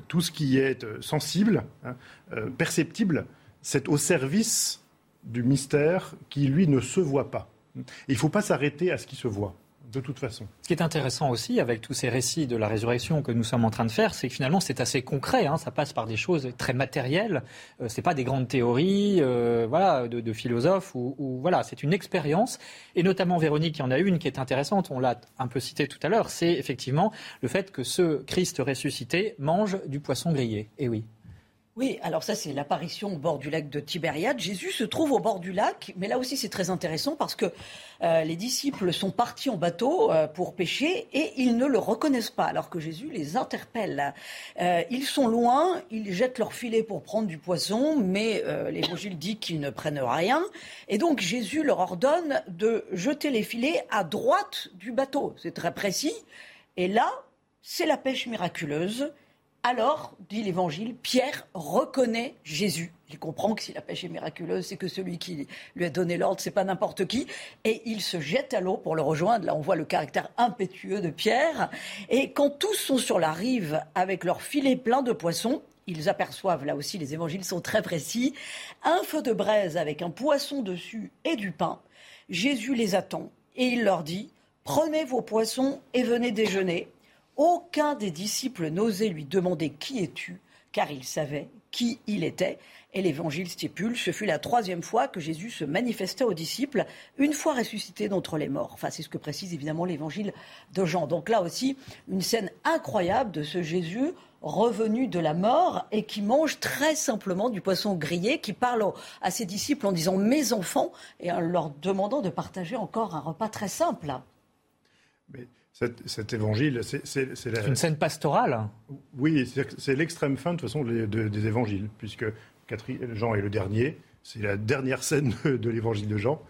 Speaker 12: tout ce qui est euh, sensible, hein, euh, perceptible, c'est au service du mystère qui, lui, ne se voit pas. il ne faut pas s'arrêter à ce qui se voit. De toute façon.
Speaker 2: Ce qui est intéressant aussi avec tous ces récits de la résurrection que nous sommes en train de faire, c'est que finalement c'est assez concret. Hein. ça passe par des choses très matérielles. Euh, c'est pas des grandes théories, euh, voilà, de, philosophes ou, voilà, c'est une expérience. Et notamment Véronique, il y en a une qui est intéressante. On l'a un peu cité tout à l'heure. C'est effectivement le fait que ce Christ ressuscité mange du poisson grillé. Et oui.
Speaker 13: Oui, alors ça c'est l'apparition au bord du lac de Tibériade. Jésus se trouve au bord du lac, mais là aussi c'est très intéressant parce que euh, les disciples sont partis en bateau euh, pour pêcher et ils ne le reconnaissent pas, alors que Jésus les interpelle. Euh, ils sont loin, ils jettent leur filet pour prendre du poisson, mais l'évangile dit qu'ils ne prennent rien. Et donc Jésus leur ordonne de jeter les filets à droite du bateau. C'est très précis. Et là, c'est la pêche miraculeuse. Alors, dit l'Évangile, Pierre reconnaît Jésus. Il comprend que si la pêche est miraculeuse, c'est que celui qui lui a donné l'ordre, c'est pas n'importe qui. Et il se jette à l'eau pour le rejoindre. Là, on voit le caractère impétueux de Pierre. Et quand tous sont sur la rive avec leur filet plein de poissons, ils aperçoivent, là aussi, les évangiles sont très précis, un feu de braise avec un poisson dessus et du pain. Jésus les attend et il leur dit, prenez vos poissons et venez déjeuner. Aucun des disciples n'osait lui demander Qui es-tu car il savait qui il était. Et l'évangile stipule, ce fut la troisième fois que Jésus se manifesta aux disciples, une fois ressuscité d'entre les morts. Enfin, c'est ce que précise évidemment l'évangile de Jean. Donc là aussi, une scène incroyable de ce Jésus revenu de la mort et qui mange très simplement du poisson grillé, qui parle à ses disciples en disant mes enfants et en leur demandant de partager encore un repas très simple
Speaker 12: cet, évangile, c'est
Speaker 2: une scène pastorale.
Speaker 12: Oui, c'est l'extrême fin de toute façon des évangiles, puisque Jean est le dernier. C'est la dernière scène de, l'évangile de Jean.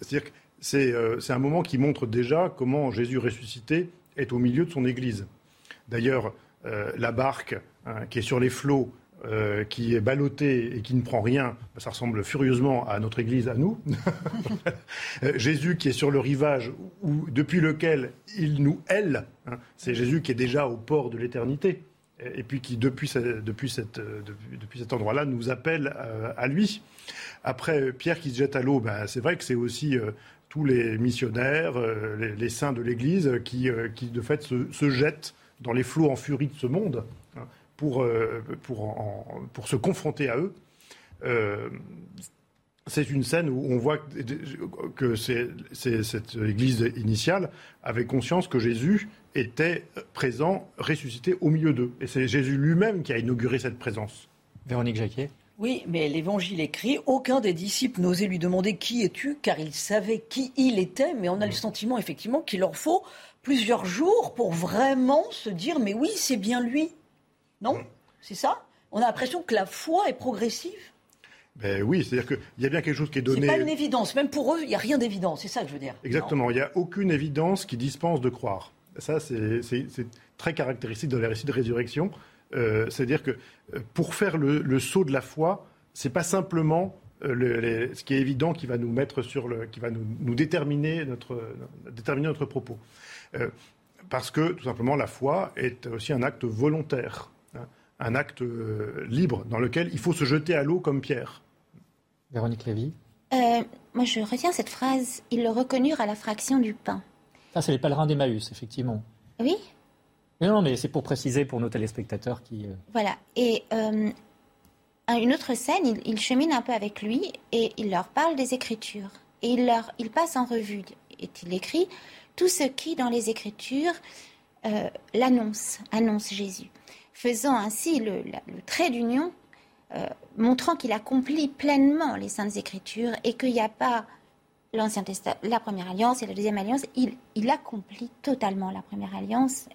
Speaker 12: C'est-à-dire que euh, c'est un moment qui montre déjà comment Jésus ressuscité est au milieu de son Église. D'ailleurs, euh, la barque hein, qui est sur les flots euh, qui est ballotté et qui ne prend rien, bah, ça ressemble furieusement à notre Église, à nous. [LAUGHS] Euh, Jésus qui est sur le rivage où, depuis lequel il nous hèle, hein, c'est Jésus qui est déjà au port de l'éternité, et, puis qui, depuis, depuis, euh, depuis, cet endroit-là, nous appelle à lui. Après, Pierre qui se jette à l'eau, bah, c'est vrai que c'est aussi tous les missionnaires, les, saints de l'Église qui, qui, de fait, se jettent dans les flots en furie de ce monde pour, euh, pour, pour se confronter à eux. Euh, c'est une scène où on voit que c'est, cette église initiale avait conscience que Jésus était présent, ressuscité au milieu d'eux. Et c'est Jésus lui-même qui a inauguré cette présence.
Speaker 2: Véronique Jacquet
Speaker 13: oui, mais l'évangile écrit, aucun des disciples n'osait lui demander qui es-tu, car il savait qui il était, mais on a le sentiment effectivement qu'il leur faut plusieurs jours pour vraiment se dire, mais oui, c'est bien lui. Non C'est ça On a l'impression que la foi est progressive
Speaker 12: ben oui, c'est-à-dire qu'il y a bien quelque chose qui est donné.
Speaker 13: C'est pas une évidence. Même pour eux, il n'y a rien d'évident. C'est ça que je veux dire.
Speaker 12: Exactement. Il n'y a aucune évidence qui dispense de croire. Ça, c'est très caractéristique dans les récits de résurrection. Euh, c'est-à-dire que euh, pour faire le, saut de la foi, c'est pas simplement euh, ce qui est évident qui va nous mettre sur le, qui va nous, déterminer notre déterminer notre propos. parce que tout simplement, la foi est aussi un acte volontaire un acte euh, libre dans lequel il faut se jeter à l'eau comme Pierre.
Speaker 2: Véronique Lévy
Speaker 11: euh, Moi, je retiens cette phrase ils le reconnurent à la fraction du pain.
Speaker 2: Ça, c'est les pèlerins d'Emmaüs, effectivement.
Speaker 11: Oui
Speaker 2: mais Non, mais c'est pour préciser pour nos téléspectateurs qui. Euh,
Speaker 11: voilà. Et une autre scène, il, il, chemine un peu avec lui et il leur parle des Écritures. Et il, leur, il passe en revue, et il écrit tout ce qui, dans les Écritures, l'annonce, annonce Jésus faisant ainsi le, trait d'union, euh, montrant qu'il accomplit pleinement les Saintes Écritures et qu'il n'y a pas l'Ancien la première alliance et la deuxième alliance, il, accomplit totalement la première alliance.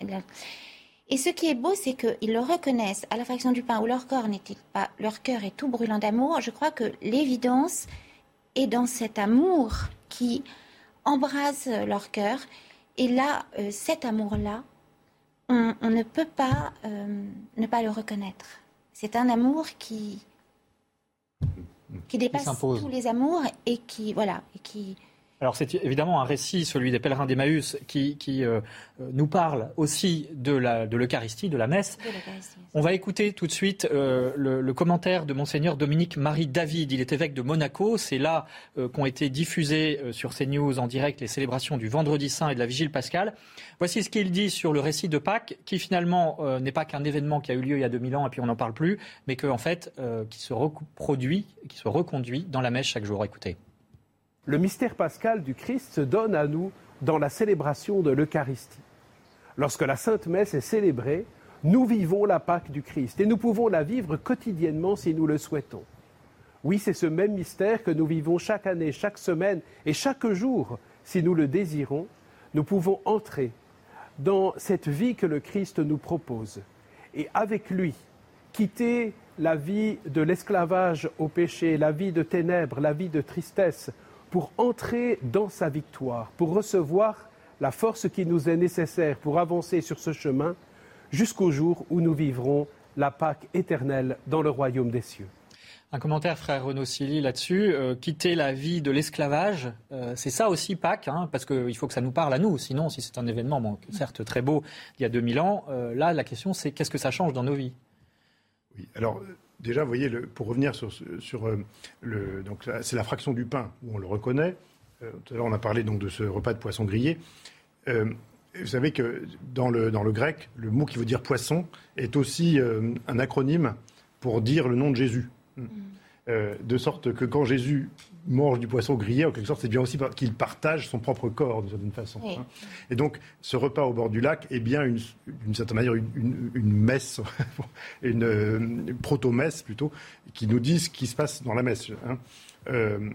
Speaker 11: Et ce qui est beau, c'est qu'ils le reconnaissent à la fraction du pain où leur corps n'est-il pas, leur cœur est tout brûlant d'amour. Je crois que l'évidence est dans cet amour qui embrase leur cœur. Et là, euh, cet amour-là, on, ne peut pas euh, ne pas le reconnaître. C'est un amour qui, qui dépasse tous les amours et qui, voilà, et qui,
Speaker 2: Alors c'est évidemment un récit, celui des pèlerins d'Emmaüs, qui, euh, nous parle aussi de l'Eucharistie, de, de, la messe. On va écouter tout de suite euh, le, commentaire de monseigneur Dominique Marie David. Il est évêque de Monaco. C'est là euh, qu'ont été diffusées sur CNews en direct les célébrations du Vendredi Saint et de la Vigile pascale. Voici ce qu'il dit sur le récit de Pâques, qui finalement n'est pas qu'un événement qui a eu lieu il y a 2000 ans et puis on n'en parle plus, mais que, en fait, qui se reproduit, qui se reconduit dans la messe chaque jour. Écoutez.
Speaker 14: Le mystère pascal du Christ se donne à nous dans la célébration de l'Eucharistie. Lorsque la Sainte Messe est célébrée, nous vivons la Pâque du Christ et nous pouvons la vivre quotidiennement si nous le souhaitons. Oui, c'est ce même mystère que nous vivons chaque année, chaque semaine et chaque jour si nous le désirons. Nous pouvons entrer dans cette vie que le Christ nous propose et avec lui quitter la vie de l'esclavage au péché, la vie de ténèbres, la vie de tristesse, pour entrer dans sa victoire, pour recevoir la force qui nous est nécessaire pour avancer sur ce chemin jusqu'au jour où nous vivrons la Pâque éternelle dans le royaume des cieux.
Speaker 2: Un commentaire, frère Renaud Silly, là-dessus. Euh, quitter la vie de l'esclavage, euh, c'est ça aussi Pâques, hein, parce qu'il faut que ça nous parle à nous. Sinon, si c'est un événement, certes très beau, il y a 2000 ans, euh, là, la question, c'est qu'est-ce que ça change dans nos vies?
Speaker 12: Oui, alors déjà, vous voyez, pour revenir sur, sur euh, le, donc c'est la fraction du pain où on le reconnaît. Euh, tout à l'heure, on a parlé donc de ce repas de poisson grillé. Euh, vous savez que dans le, dans le grec, le mot qui veut dire poisson est aussi un acronyme pour dire le nom de Jésus. Mm. De sorte que quand Jésus mange du poisson grillé, en quelque sorte, c'est bien aussi qu'il partage son propre corps, d'une certaine façon. Et donc, ce repas au bord du lac est bien, d'une certaine manière, une, messe, [LAUGHS] une, proto-messe plutôt, qui nous dit ce qui se passe dans la messe. Hein. Euh,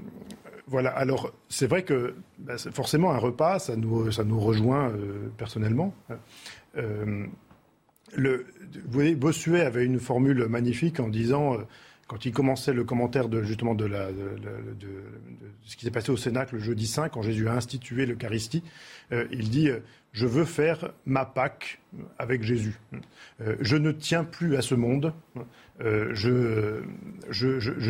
Speaker 12: voilà, alors c'est vrai que bah, forcément un repas, ça nous, ça nous rejoint euh, personnellement. Euh, le, vous voyez, Bossuet avait une formule magnifique en disant quand il commençait le commentaire de justement de, ce qui s'est passé au Sénat le jeudi 5, quand Jésus a institué l'Eucharistie, euh, il dit euh, Je veux faire ma Pâque avec Jésus. Euh, je ne tiens plus à ce monde. je,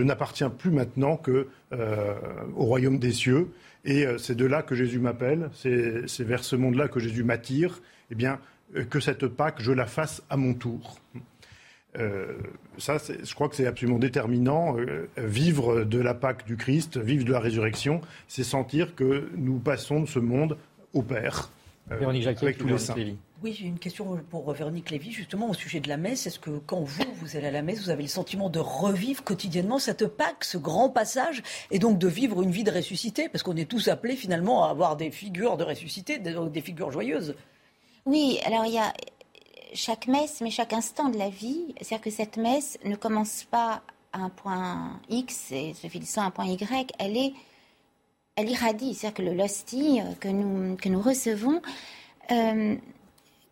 Speaker 12: n'appartiens plus maintenant que au royaume des cieux. Et c'est de là que Jésus m'appelle. C'est vers ce monde-là que Jésus m'attire. Eh bien, que cette Pâque, je la fasse à mon tour. Euh, ça, je crois que c'est absolument déterminant. Euh, vivre de la Pâque du Christ, vivre de la résurrection, c'est sentir que nous passons de ce monde au Père.
Speaker 2: Euh, Véronique Jacquet, avec tous les saints.
Speaker 13: Oui, j'ai une question pour Véronique Lévy, justement au sujet de la messe. Est-ce que quand vous, vous allez à la messe, vous avez le sentiment de revivre quotidiennement cette Pâque, ce grand passage, et donc de vivre une vie de ressuscité? Parce qu'on est tous appelés finalement à avoir des figures de ressuscité, des figures joyeuses.
Speaker 11: Oui, alors il y a, chaque messe, mais chaque instant de la vie. C'est-à-dire que cette messe ne commence pas à un point X et se finissant à un point Y. Elle est, elle irradie. C'est-à-dire que le l'hostie que nous, que nous recevons euh,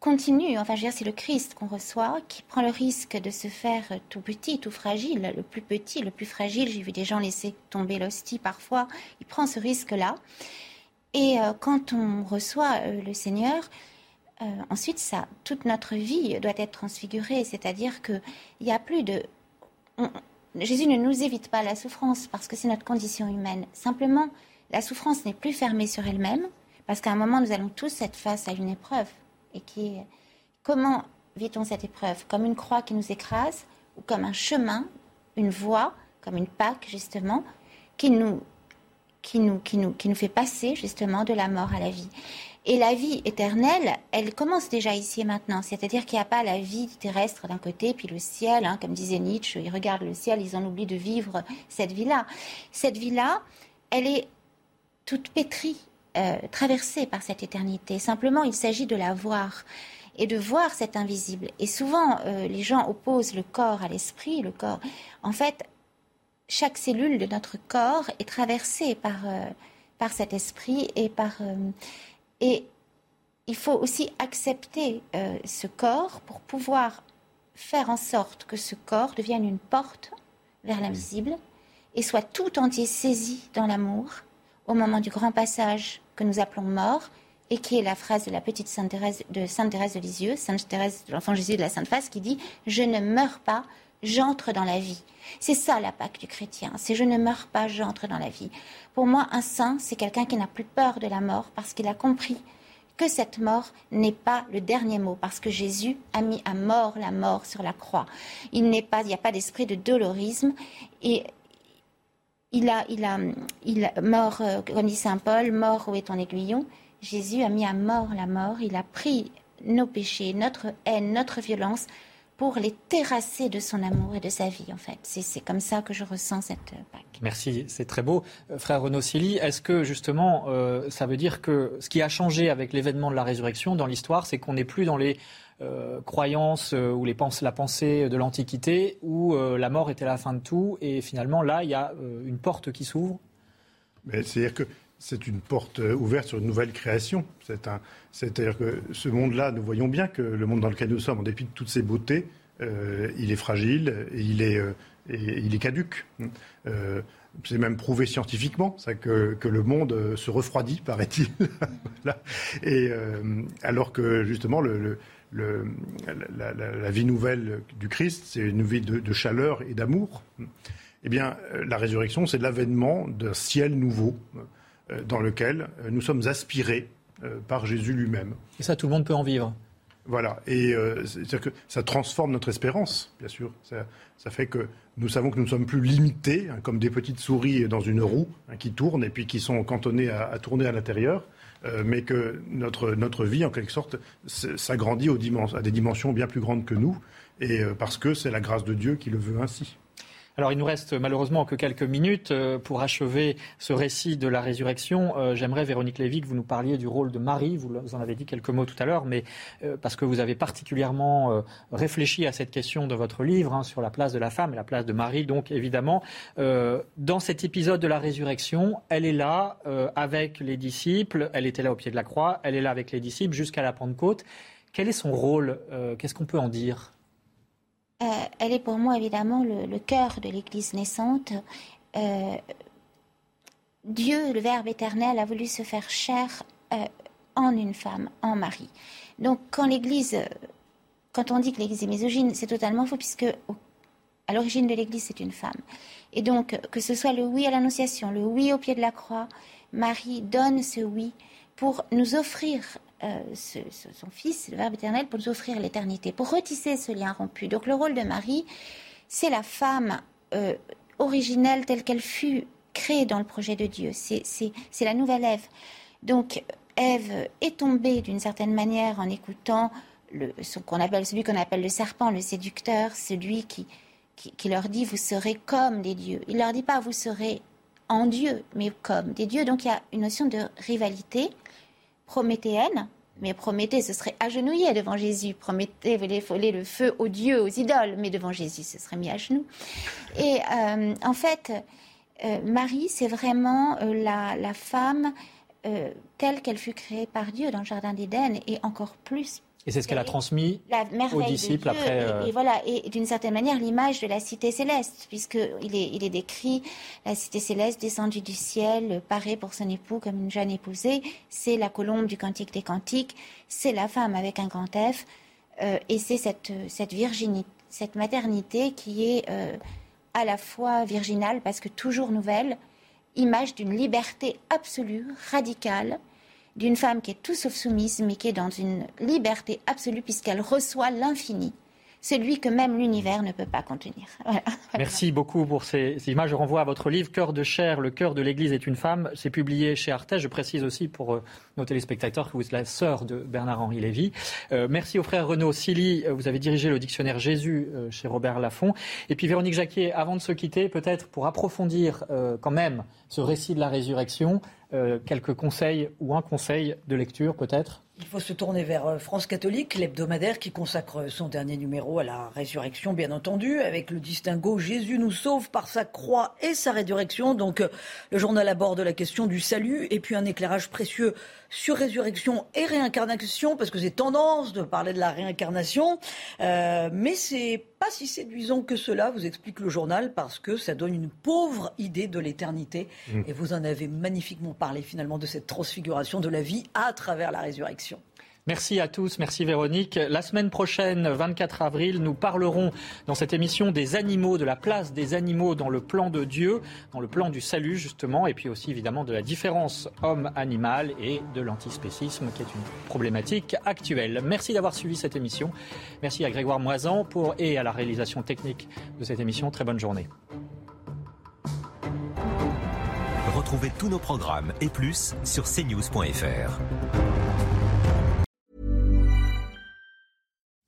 Speaker 11: continue. Enfin, c'est le Christ qu'on reçoit qui prend le risque de se faire tout petit, tout fragile, le plus petit, le plus fragile. J'ai vu des gens laisser tomber l'hostie parfois. Il prend ce risque-là. Et euh, quand on reçoit euh, le Seigneur, euh, ensuite, ça, toute notre vie doit être transfigurée, c'est-à-dire qu'il n'y a plus de... Jésus ne nous évite pas la souffrance parce que c'est notre condition humaine. Simplement, la souffrance n'est plus fermée sur elle-même parce qu'à un moment, nous allons tous être face à une épreuve. Et qui Comment vit-on cette épreuve? Comme une croix qui nous écrase ou comme un chemin, une voie, comme une Pâque, justement, qui nous, qui nous, qui nous, qui nous fait passer, justement, de la mort à la vie. Et la vie éternelle, elle commence déjà ici et maintenant. C'est-à-dire qu'il n'y a pas la vie terrestre d'un côté, puis le ciel, hein, comme disait Nietzsche, ils regardent le ciel, ils en oublient de vivre cette vie-là. Cette vie-là, elle est toute pétrie, euh, traversée par cette éternité. Simplement, il s'agit de la voir et de voir cet invisible. Et souvent, euh, les gens opposent le corps à l'esprit. Le corps, en fait, chaque cellule de notre corps est traversée par euh, par cet esprit et par et il faut aussi accepter euh, ce corps pour pouvoir faire en sorte que ce corps devienne une porte vers l'invisible et soit tout entier saisi dans l'amour au moment du grand passage que nous appelons mort et qui est la phrase de la petite Sainte Thérèse de Sainte Thérèse de Lisieux, Sainte Thérèse de l'Enfant Jésus de la Sainte Face, qui dit Je ne meurs pas, j'entre dans la vie. C'est ça la Pâque du chrétien. C'est je ne meurs pas, j'entre dans la vie. Pour moi, un saint, c'est quelqu'un qui n'a plus peur de la mort parce qu'il a compris que cette mort n'est pas le dernier mot, parce que Jésus a mis à mort la mort sur la croix. Il n'y a pas d'esprit de dolorisme et il a, il a, il a mort, euh, comme dit saint Paul, mort où est ton aiguillon? Jésus a mis à mort la mort. Il a pris nos péchés, notre haine, notre violence pour les terrasser de son amour et de sa vie, en fait. C'est comme ça que je ressens cette euh, Pâque.
Speaker 2: Merci, c'est très beau. Euh, frère Renaud Silly, est-ce que justement, euh, ça veut dire que ce qui a changé avec l'événement de la résurrection dans l'histoire, c'est qu'on n'est plus dans les croyances ou les la pensée de l'Antiquité où la mort était la fin de tout et finalement là, il y a une porte qui s'ouvre?
Speaker 12: C'est-à-dire que c'est une porte ouverte sur une nouvelle création. C'est-à-dire que ce monde-là, nous voyons bien que le monde dans lequel nous sommes, en dépit de toutes ses beautés, euh, il est fragile et il est, euh, caduque. Euh, c'est même prouvé scientifiquement ça, que, le monde se refroidit, [LAUGHS] paraît-il. Et alors que justement, la, vie nouvelle du Christ, c'est une vie de, chaleur et d'amour. Eh bien, la résurrection, c'est l'avènement d'un ciel nouveau dans lequel nous sommes aspirés euh, par Jésus lui-même.
Speaker 2: Et ça, tout le monde peut en vivre.
Speaker 12: Voilà, et euh, c'est-à-dire que ça transforme notre espérance, bien sûr. Ça, fait que nous savons que nous ne sommes plus limités, hein, comme des petites souris dans une roue hein, qui tournent et puis qui sont cantonnées à, tourner à l'intérieur, euh, mais que notre, notre vie, en quelque sorte, s'agrandit à des dimensions bien plus grandes que nous, et parce que c'est la grâce de Dieu qui le veut ainsi.
Speaker 2: Alors il nous reste malheureusement que quelques minutes euh, pour achever ce récit de la résurrection. Euh, j'aimerais, Véronique Lévy, que vous nous parliez du rôle de Marie. Vous en avez dit quelques mots tout à l'heure, mais euh, parce que vous avez particulièrement réfléchi à cette question de votre livre hein, sur la place de la femme et la place de Marie. Donc évidemment, dans cet épisode de la résurrection, elle est là avec les disciples. Elle était là au pied de la croix. Elle est là avec les disciples jusqu'à la Pentecôte. Quel est son rôle Qu'est-ce qu'on peut en dire
Speaker 11: euh, elle est pour moi évidemment le, cœur de l'Église naissante. Euh, Dieu, le Verbe éternel, a voulu se faire chair euh, en une femme, en Marie. Donc quand l'Église, quand on dit que l'Église est misogyne, c'est totalement faux puisque à l'origine de l'Église c'est une femme. Et donc que ce soit le oui à l'Annonciation, le oui au pied de la croix, Marie donne ce oui pour nous offrir euh, son Fils, le Verbe éternel, pour nous offrir l'éternité, pour retisser ce lien rompu. Donc le rôle de Marie, c'est la femme euh, originelle telle qu'elle fut créée dans le projet de Dieu. C'est la nouvelle Ève. Donc Ève est tombée d'une certaine manière en écoutant qu'on appelle, celui qu'on appelle le serpent, le séducteur, celui qui, qui, qui, leur dit vous serez comme des dieux. Il leur dit pas vous serez en Dieu, mais comme des dieux. Donc il y a une notion de rivalité prométhéenne, mais Prométhée ce serait agenouillé devant Jésus. Prométhée voulait voler le feu aux dieux, aux idoles, mais devant Jésus, ce serait mis à genoux. Et euh, en fait, euh, Marie, c'est vraiment euh, la, femme telle qu'elle fut créée par Dieu dans le Jardin d'Éden, et encore plus
Speaker 2: et c'est ce qu'elle a transmis aux disciples après.
Speaker 11: Et, voilà, et d'une certaine manière, l'image de la cité céleste, puisqu'il est, il est décrit la cité céleste descendue du ciel, parée pour son époux comme une jeune épousée. C'est la colombe du Cantique des Cantiques, c'est la femme avec un grand F, euh, et c'est cette, cette virginité, cette maternité qui est euh, à la fois virginale, parce que toujours nouvelle, image d'une liberté absolue, radicale d'une femme qui est tout sauf soumise, mais qui est dans une liberté absolue puisqu'elle reçoit l'infini celui que même l'univers ne peut pas contenir. [LAUGHS]
Speaker 2: Merci beaucoup pour ces images. Je renvoie à votre livre Cœur de chair, le cœur de l'Église est une femme. C'est publié chez Arthès. Je précise aussi pour euh, nos téléspectateurs que vous êtes la sœur de Bernard-Henri Lévy. Euh, merci au frère Renaud Silly. Vous avez dirigé le dictionnaire Jésus euh, chez Robert Laffont. Et puis Véronique Jacquier, avant de se quitter, peut-être pour approfondir quand même ce récit de la résurrection, quelques conseils ou un conseil de lecture peut-être?
Speaker 13: Il faut se tourner vers euh, France catholique, l'hebdomadaire qui consacre son dernier numéro à la résurrection, bien entendu, avec le distinguo Jésus nous sauve par sa croix et sa résurrection. Donc euh, le journal aborde la question du salut et puis un éclairage précieux sur résurrection et réincarnation, parce que c'est tendance de parler de la réincarnation, euh, mais c'est pas si séduisant que cela, vous explique le journal, parce que ça donne une pauvre idée de l'éternité. Mm. Et vous en avez magnifiquement parlé finalement de cette transfiguration de la vie à travers la résurrection.
Speaker 2: Merci à tous, merci Véronique. La semaine prochaine, 24 avril, nous parlerons dans cette émission des animaux, de la place des animaux dans le plan de Dieu, dans le plan du salut justement, et puis aussi évidemment de la différence homme-animal et de l'antispécisme qui est une problématique actuelle. Merci d'avoir suivi cette émission. Merci à Grégoire Moisan pour et à la réalisation technique de cette émission. Très bonne journée.
Speaker 15: Retrouvez tous nos programmes et plus sur cnews.fr.